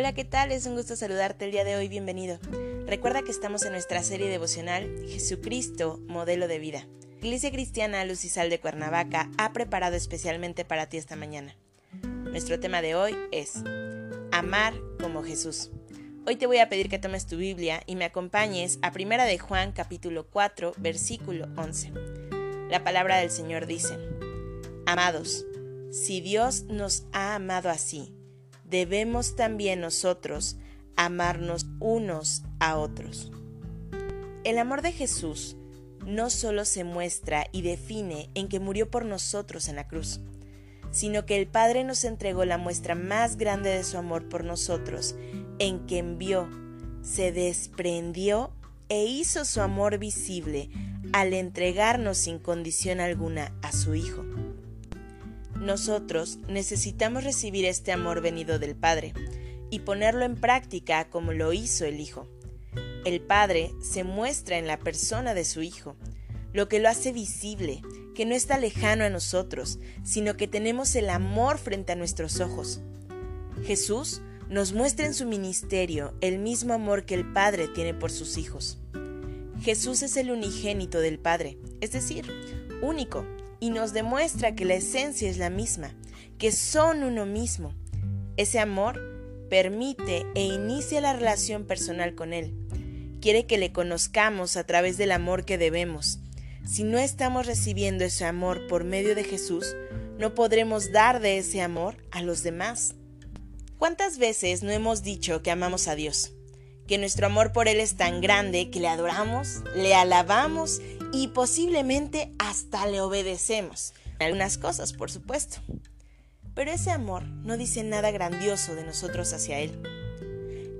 Hola, ¿qué tal? Es un gusto saludarte el día de hoy, bienvenido. Recuerda que estamos en nuestra serie devocional Jesucristo, modelo de vida. Iglesia Cristiana Luz y Sal de Cuernavaca ha preparado especialmente para ti esta mañana. Nuestro tema de hoy es Amar como Jesús. Hoy te voy a pedir que tomes tu Biblia y me acompañes a Primera de Juan capítulo 4 versículo 11. La palabra del Señor dice, Amados, si Dios nos ha amado así, debemos también nosotros amarnos unos a otros. El amor de Jesús no solo se muestra y define en que murió por nosotros en la cruz, sino que el Padre nos entregó la muestra más grande de su amor por nosotros, en que envió, se desprendió e hizo su amor visible al entregarnos sin condición alguna a su Hijo. Nosotros necesitamos recibir este amor venido del Padre y ponerlo en práctica como lo hizo el Hijo. El Padre se muestra en la persona de su Hijo, lo que lo hace visible, que no está lejano a nosotros, sino que tenemos el amor frente a nuestros ojos. Jesús nos muestra en su ministerio el mismo amor que el Padre tiene por sus hijos. Jesús es el unigénito del Padre, es decir, único, y nos demuestra que la esencia es la misma, que son uno mismo. Ese amor permite e inicia la relación personal con Él. Quiere que le conozcamos a través del amor que debemos. Si no estamos recibiendo ese amor por medio de Jesús, no podremos dar de ese amor a los demás. ¿Cuántas veces no hemos dicho que amamos a Dios? Que nuestro amor por Él es tan grande que le adoramos, le alabamos y posiblemente hasta le obedecemos. Algunas cosas, por supuesto. Pero ese amor no dice nada grandioso de nosotros hacia Él.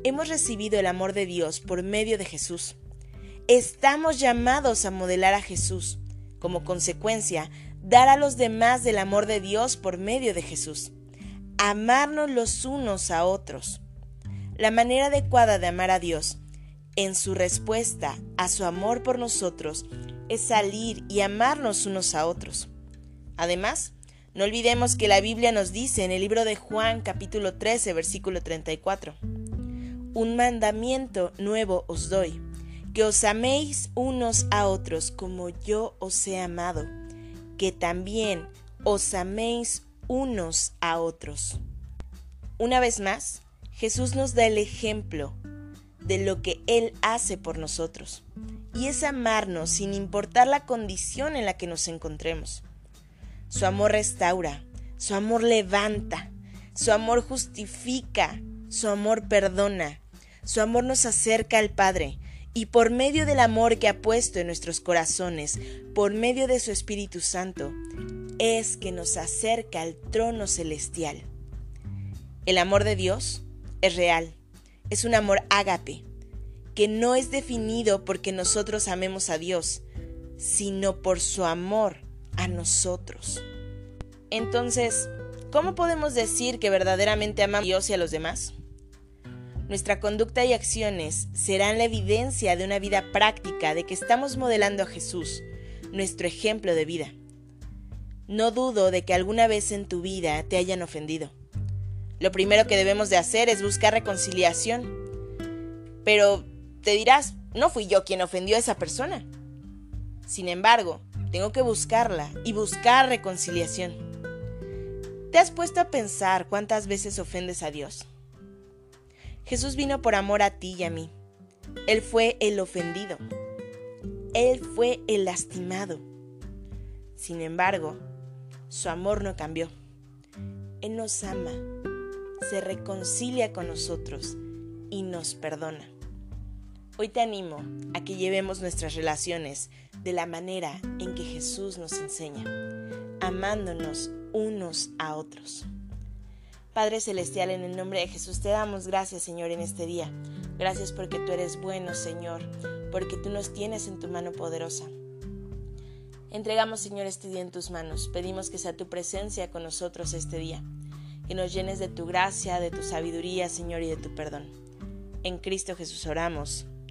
Hemos recibido el amor de Dios por medio de Jesús. Estamos llamados a modelar a Jesús. Como consecuencia, dar a los demás del amor de Dios por medio de Jesús. Amarnos los unos a otros. La manera adecuada de amar a Dios, en su respuesta a su amor por nosotros, es salir y amarnos unos a otros. Además, no olvidemos que la Biblia nos dice en el libro de Juan capítulo 13 versículo 34, Un mandamiento nuevo os doy, que os améis unos a otros como yo os he amado, que también os améis unos a otros. Una vez más, Jesús nos da el ejemplo de lo que Él hace por nosotros y es amarnos sin importar la condición en la que nos encontremos. Su amor restaura, su amor levanta, su amor justifica, su amor perdona, su amor nos acerca al Padre y por medio del amor que ha puesto en nuestros corazones, por medio de su Espíritu Santo, es que nos acerca al trono celestial. El amor de Dios es real, es un amor ágape, que no es definido porque nosotros amemos a Dios, sino por su amor a nosotros. Entonces, ¿cómo podemos decir que verdaderamente amamos a Dios y a los demás? Nuestra conducta y acciones serán la evidencia de una vida práctica de que estamos modelando a Jesús, nuestro ejemplo de vida. No dudo de que alguna vez en tu vida te hayan ofendido. Lo primero que debemos de hacer es buscar reconciliación. Pero te dirás, no fui yo quien ofendió a esa persona. Sin embargo, tengo que buscarla y buscar reconciliación. ¿Te has puesto a pensar cuántas veces ofendes a Dios? Jesús vino por amor a ti y a mí. Él fue el ofendido. Él fue el lastimado. Sin embargo, su amor no cambió. Él nos ama, se reconcilia con nosotros y nos perdona. Hoy te animo a que llevemos nuestras relaciones de la manera en que Jesús nos enseña, amándonos unos a otros. Padre Celestial, en el nombre de Jesús te damos gracias, Señor, en este día. Gracias porque tú eres bueno, Señor, porque tú nos tienes en tu mano poderosa. Entregamos, Señor, este día en tus manos. Pedimos que sea tu presencia con nosotros este día, que nos llenes de tu gracia, de tu sabiduría, Señor, y de tu perdón. En Cristo Jesús oramos.